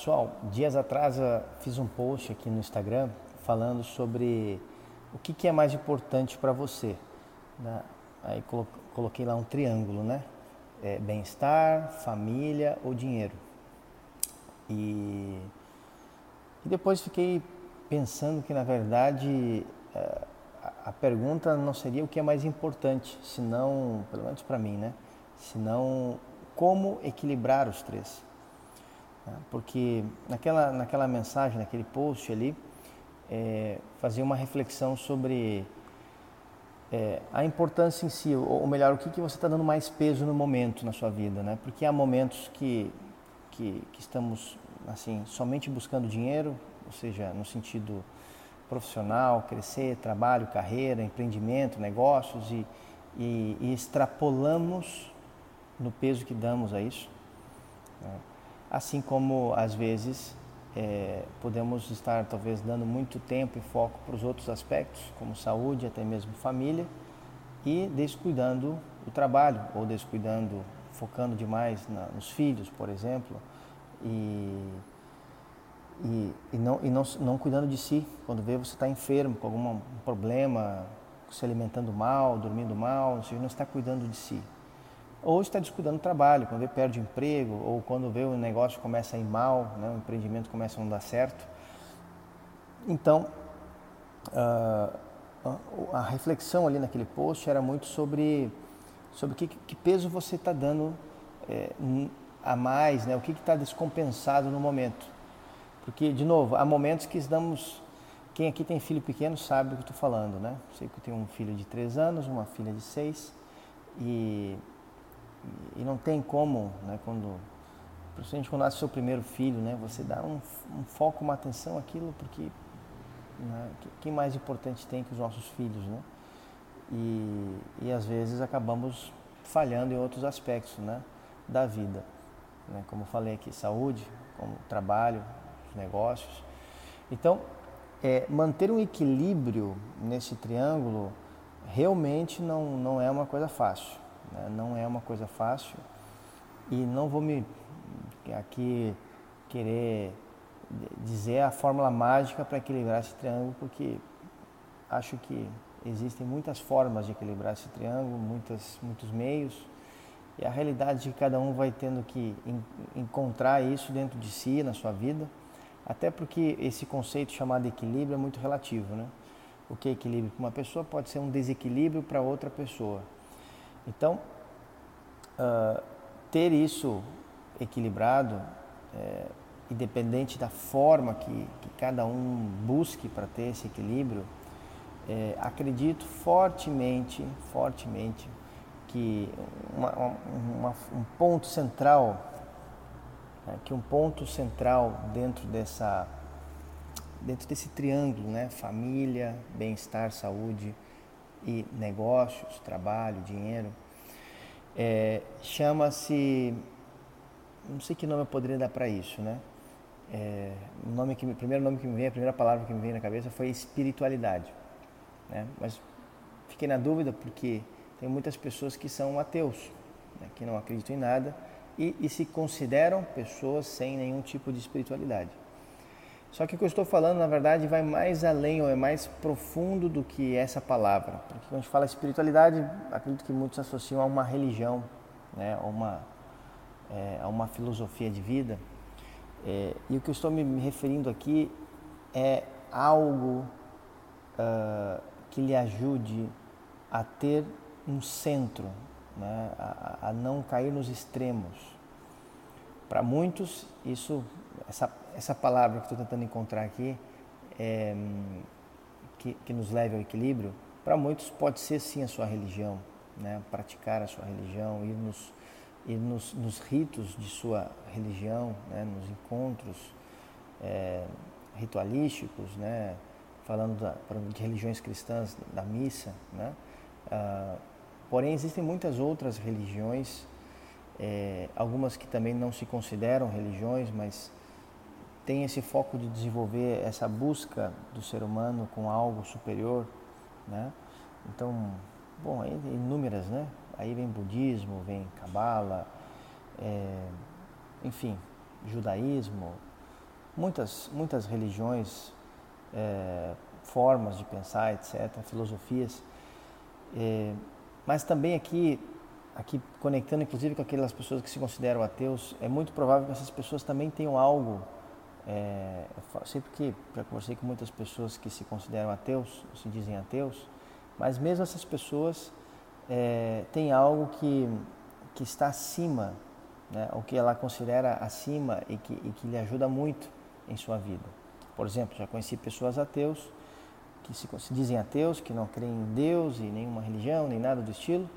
pessoal, dias atrás fiz um post aqui no Instagram falando sobre o que, que é mais importante para você. Né? Aí coloquei lá um triângulo, né? É, Bem-estar, família ou dinheiro. E, e, depois fiquei pensando que na verdade é, a pergunta não seria o que é mais importante, senão, pelo menos para mim, né? Senão como equilibrar os três. Né? Porque naquela, naquela mensagem, naquele post ali, é, fazia uma reflexão sobre é, a importância em si, ou melhor, o que, que você está dando mais peso no momento na sua vida, né? Porque há momentos que, que, que estamos, assim, somente buscando dinheiro, ou seja, no sentido profissional, crescer, trabalho, carreira, empreendimento, negócios e, e, e extrapolamos no peso que damos a isso. Né? Assim como às vezes é, podemos estar talvez dando muito tempo e foco para os outros aspectos, como saúde, até mesmo família, e descuidando o trabalho ou descuidando, focando demais na, nos filhos, por exemplo, e, e, e, não, e não, não cuidando de si. Quando vê você está enfermo, com algum problema, se alimentando mal, dormindo mal, você não está cuidando de si ou está descuidando do trabalho, quando ele perde emprego, ou quando vê o negócio começa a ir mal, né, o empreendimento começa a não dar certo. Então, uh, a reflexão ali naquele post era muito sobre, sobre que, que peso você está dando é, a mais, né, o que está descompensado no momento. Porque, de novo, há momentos que estamos. Quem aqui tem filho pequeno sabe o que estou falando, né? Sei que eu tenho um filho de 3 anos, uma filha de 6, e e não tem como, né, quando, principalmente quando nasce seu primeiro filho, né, você dá um, um foco, uma atenção àquilo, porque né, quem mais importante tem que os nossos filhos, né? E, e às vezes acabamos falhando em outros aspectos, né, da vida, né, como falei aqui, saúde, como trabalho, negócios. Então, é, manter um equilíbrio nesse triângulo realmente não, não é uma coisa fácil. Né? Não é uma coisa fácil e não vou me aqui querer dizer a fórmula mágica para equilibrar esse triângulo, porque acho que existem muitas formas de equilibrar esse triângulo, muitas, muitos meios, e a realidade é que cada um vai tendo que encontrar isso dentro de si, na sua vida, até porque esse conceito chamado equilíbrio é muito relativo, né? O que é equilíbrio para uma pessoa pode ser um desequilíbrio para outra pessoa. Então, uh, ter isso equilibrado, é, independente da forma que, que cada um busque para ter esse equilíbrio, é, acredito fortemente, fortemente que uma, uma, um ponto central, né, que um ponto central dentro dessa dentro desse triângulo, né, família, bem-estar, saúde, e negócios, trabalho, dinheiro. É, Chama-se, não sei que nome eu poderia dar para isso, né? É, o, nome que, o primeiro nome que me veio, a primeira palavra que me veio na cabeça foi espiritualidade. Né? Mas fiquei na dúvida porque tem muitas pessoas que são ateus, né? que não acreditam em nada e, e se consideram pessoas sem nenhum tipo de espiritualidade. Só que o que eu estou falando, na verdade, vai mais além ou é mais profundo do que essa palavra. Porque quando a gente fala espiritualidade, acredito que muitos associam a uma religião, né, a, uma, é, a uma filosofia de vida. É, e o que eu estou me referindo aqui é algo uh, que lhe ajude a ter um centro, né, a, a não cair nos extremos. Para muitos, isso, essa essa palavra que estou tentando encontrar aqui, é, que, que, nos leve ao equilíbrio, para muitos pode ser sim a sua religião, né? praticar a sua religião, ir nos, ir nos, nos ritos de sua religião, né? nos encontros é, ritualísticos, né? falando da, de religiões cristãs, da missa. Né? Ah, porém, existem muitas outras religiões, é, algumas que também não se consideram religiões, mas tem esse foco de desenvolver essa busca do ser humano com algo superior, né? Então, bom, inúmeras, né? Aí vem budismo, vem cabala, é, enfim, judaísmo, muitas, muitas religiões, é, formas de pensar, etc., filosofias. É, mas também aqui, aqui conectando inclusive com aquelas pessoas que se consideram ateus, é muito provável que essas pessoas também tenham algo. É, sempre que já conversei com muitas pessoas que se consideram ateus, se dizem ateus, mas mesmo essas pessoas é, têm algo que, que está acima, né, o que ela considera acima e que, e que lhe ajuda muito em sua vida. Por exemplo, já conheci pessoas ateus que se, se dizem ateus, que não creem em Deus e nenhuma religião, nem nada do estilo,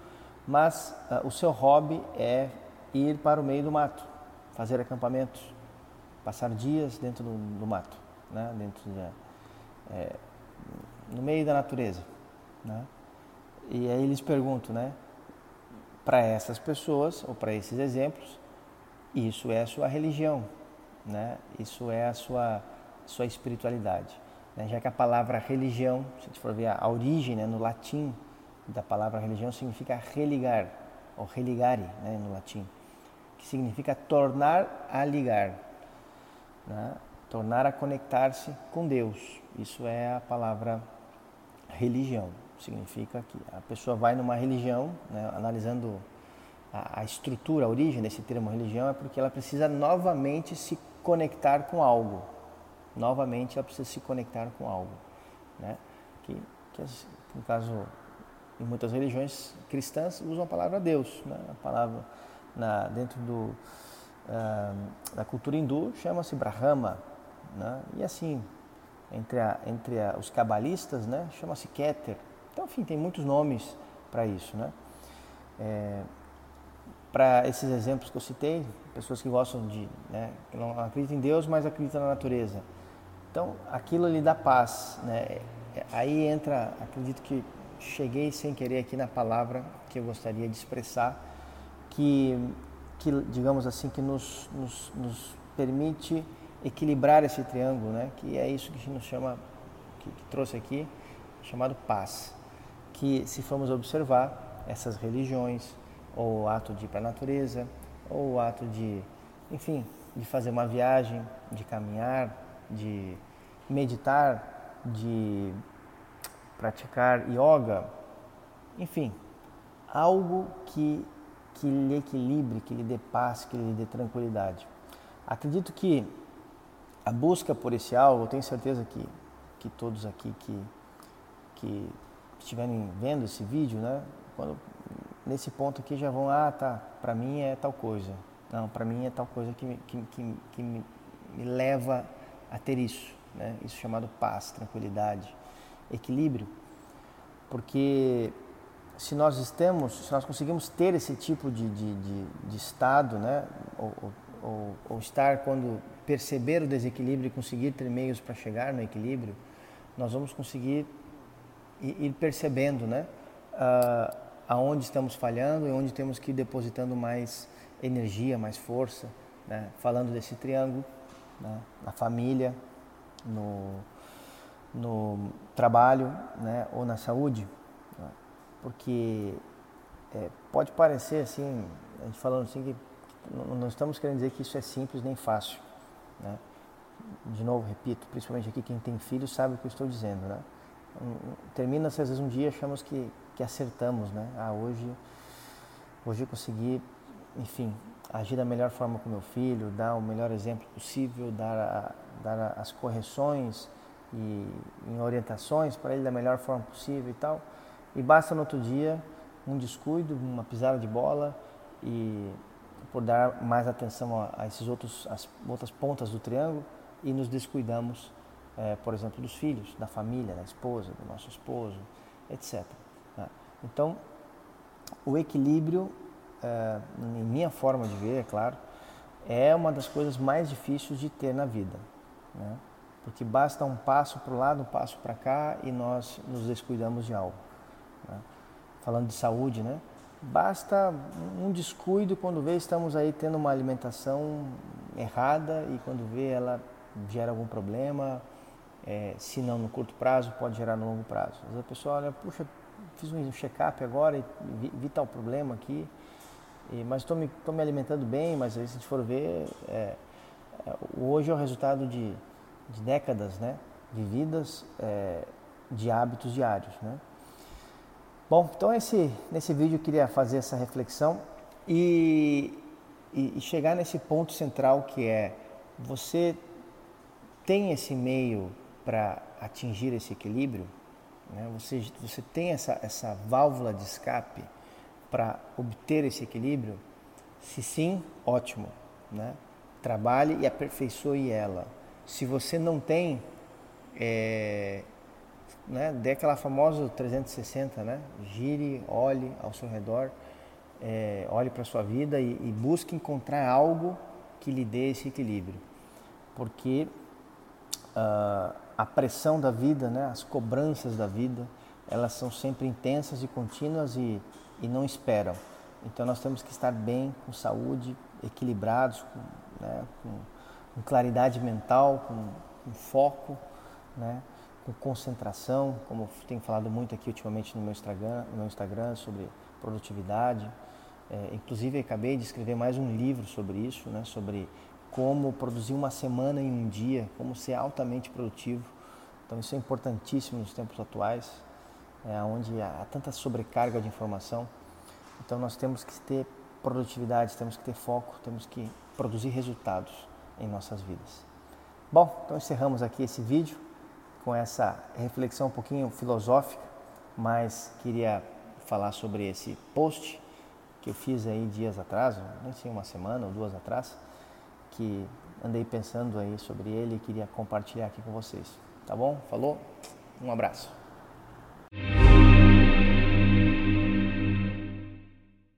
mas uh, o seu hobby é ir para o meio do mato, fazer acampamentos, passar dias dentro do, do mato, né? dentro de, é, no meio da natureza. Né? E aí eles perguntam, né? Para essas pessoas, ou para esses exemplos, isso é a sua religião, né? Isso é a sua, sua espiritualidade. Né? Já que a palavra religião, se a for ver a origem né, no latim da palavra religião, significa religar, ou religare né, no latim, que significa tornar a ligar, né? tornar a conectar-se com Deus. Isso é a palavra religião. Significa que a pessoa vai numa religião, né, analisando a, a estrutura, a origem desse termo religião, é porque ela precisa novamente se conectar com algo novamente ela precisa se conectar com algo. Né? Que, que, no caso, em muitas religiões cristãs usam a palavra Deus. Né? A palavra na, dentro do, da cultura hindu chama-se Brahma. Né? E assim, entre, a, entre a, os cabalistas, né? chama-se Keter. Então, enfim, tem muitos nomes para isso. Né? É, para esses exemplos que eu citei, pessoas que gostam de, né, que não acreditam em Deus, mas acreditam na natureza. Então, aquilo lhe dá paz, né? Aí entra, acredito que cheguei sem querer aqui na palavra que eu gostaria de expressar, que, que digamos assim, que nos, nos, nos permite equilibrar esse triângulo, né? Que é isso que nos chama, que, que trouxe aqui, chamado paz. Que se formos observar essas religiões, ou o ato de ir para a natureza, ou o ato de, enfim, de fazer uma viagem, de caminhar, de meditar, de praticar yoga, enfim, algo que, que lhe equilibre, que lhe dê paz, que lhe dê tranquilidade. Acredito que a busca por esse algo, eu tenho certeza que, que todos aqui que, que estiverem vendo esse vídeo, né, quando, nesse ponto aqui já vão, ah, tá, para mim é tal coisa. Não, para mim é tal coisa que, que, que, que me, me leva a ter isso, né? isso chamado paz, tranquilidade, equilíbrio, porque se nós estamos, se nós conseguimos ter esse tipo de, de, de, de estado, né? Ou, ou, ou, estar quando perceber o desequilíbrio e conseguir ter meios para chegar no equilíbrio, nós vamos conseguir ir percebendo, né? Uh, aonde estamos falhando e onde temos que ir depositando mais energia, mais força, né? falando desse triângulo, né? na família, no, no trabalho né? ou na saúde. Porque é, pode parecer assim, a gente falando assim, que não estamos querendo dizer que isso é simples nem fácil. Né? De novo, repito, principalmente aqui quem tem filhos sabe o que eu estou dizendo. Né? Termina-se às vezes um dia, achamos que, que acertamos. Né? Ah, hoje, hoje eu consegui, enfim, agir da melhor forma com meu filho, dar o melhor exemplo possível, dar, a, dar as correções e em orientações para ele da melhor forma possível e tal. E basta no outro dia um descuido, uma pisada de bola e por dar mais atenção a, a esses outros as outras pontas do triângulo e nos descuidamos, é, por exemplo, dos filhos, da família, da esposa, do nosso esposo, etc. Né? Então, o equilíbrio é, em minha forma de ver, é claro, é uma das coisas mais difíceis de ter na vida. Né? Porque basta um passo para o lado, um passo para cá e nós nos descuidamos de algo. Né? Falando de saúde, né? Basta um descuido quando vê estamos aí tendo uma alimentação errada e quando vê ela gera algum problema, é, se não no curto prazo, pode gerar no longo prazo. Às vezes a pessoa olha, puxa, fiz um check-up agora e vi, vi tal problema aqui, e, mas estou me, me alimentando bem, mas aí se a gente for ver, é, hoje é o resultado de, de décadas, né? vividas é, de hábitos diários. Né? Bom, então esse, nesse vídeo eu queria fazer essa reflexão e, e, e chegar nesse ponto central que é você tem esse meio para atingir esse equilíbrio, né? você, você tem essa, essa válvula de escape para obter esse equilíbrio? Se sim, ótimo. Né? Trabalhe e aperfeiçoe ela. Se você não tem, é, né, dê aquela famosa 360, né? Gire, olhe ao seu redor, é, olhe para a sua vida e, e, busque encontrar algo que lhe dê esse equilíbrio. Porque uh, a pressão da vida, né, as cobranças da vida, elas são sempre intensas e contínuas e, e não esperam. Então nós temos que estar bem, com saúde, equilibrados, com, né, com, com claridade mental, com, com foco, né? Com concentração, como tenho falado muito aqui ultimamente no meu Instagram, no meu Instagram sobre produtividade. É, inclusive, acabei de escrever mais um livro sobre isso, né? sobre como produzir uma semana em um dia, como ser altamente produtivo. Então, isso é importantíssimo nos tempos atuais, é, onde há tanta sobrecarga de informação. Então, nós temos que ter produtividade, temos que ter foco, temos que produzir resultados em nossas vidas. Bom, então encerramos aqui esse vídeo com essa reflexão um pouquinho filosófica, mas queria falar sobre esse post que eu fiz aí dias atrás, nem sei uma semana ou duas atrás, que andei pensando aí sobre ele e queria compartilhar aqui com vocês. Tá bom? Falou? Um abraço.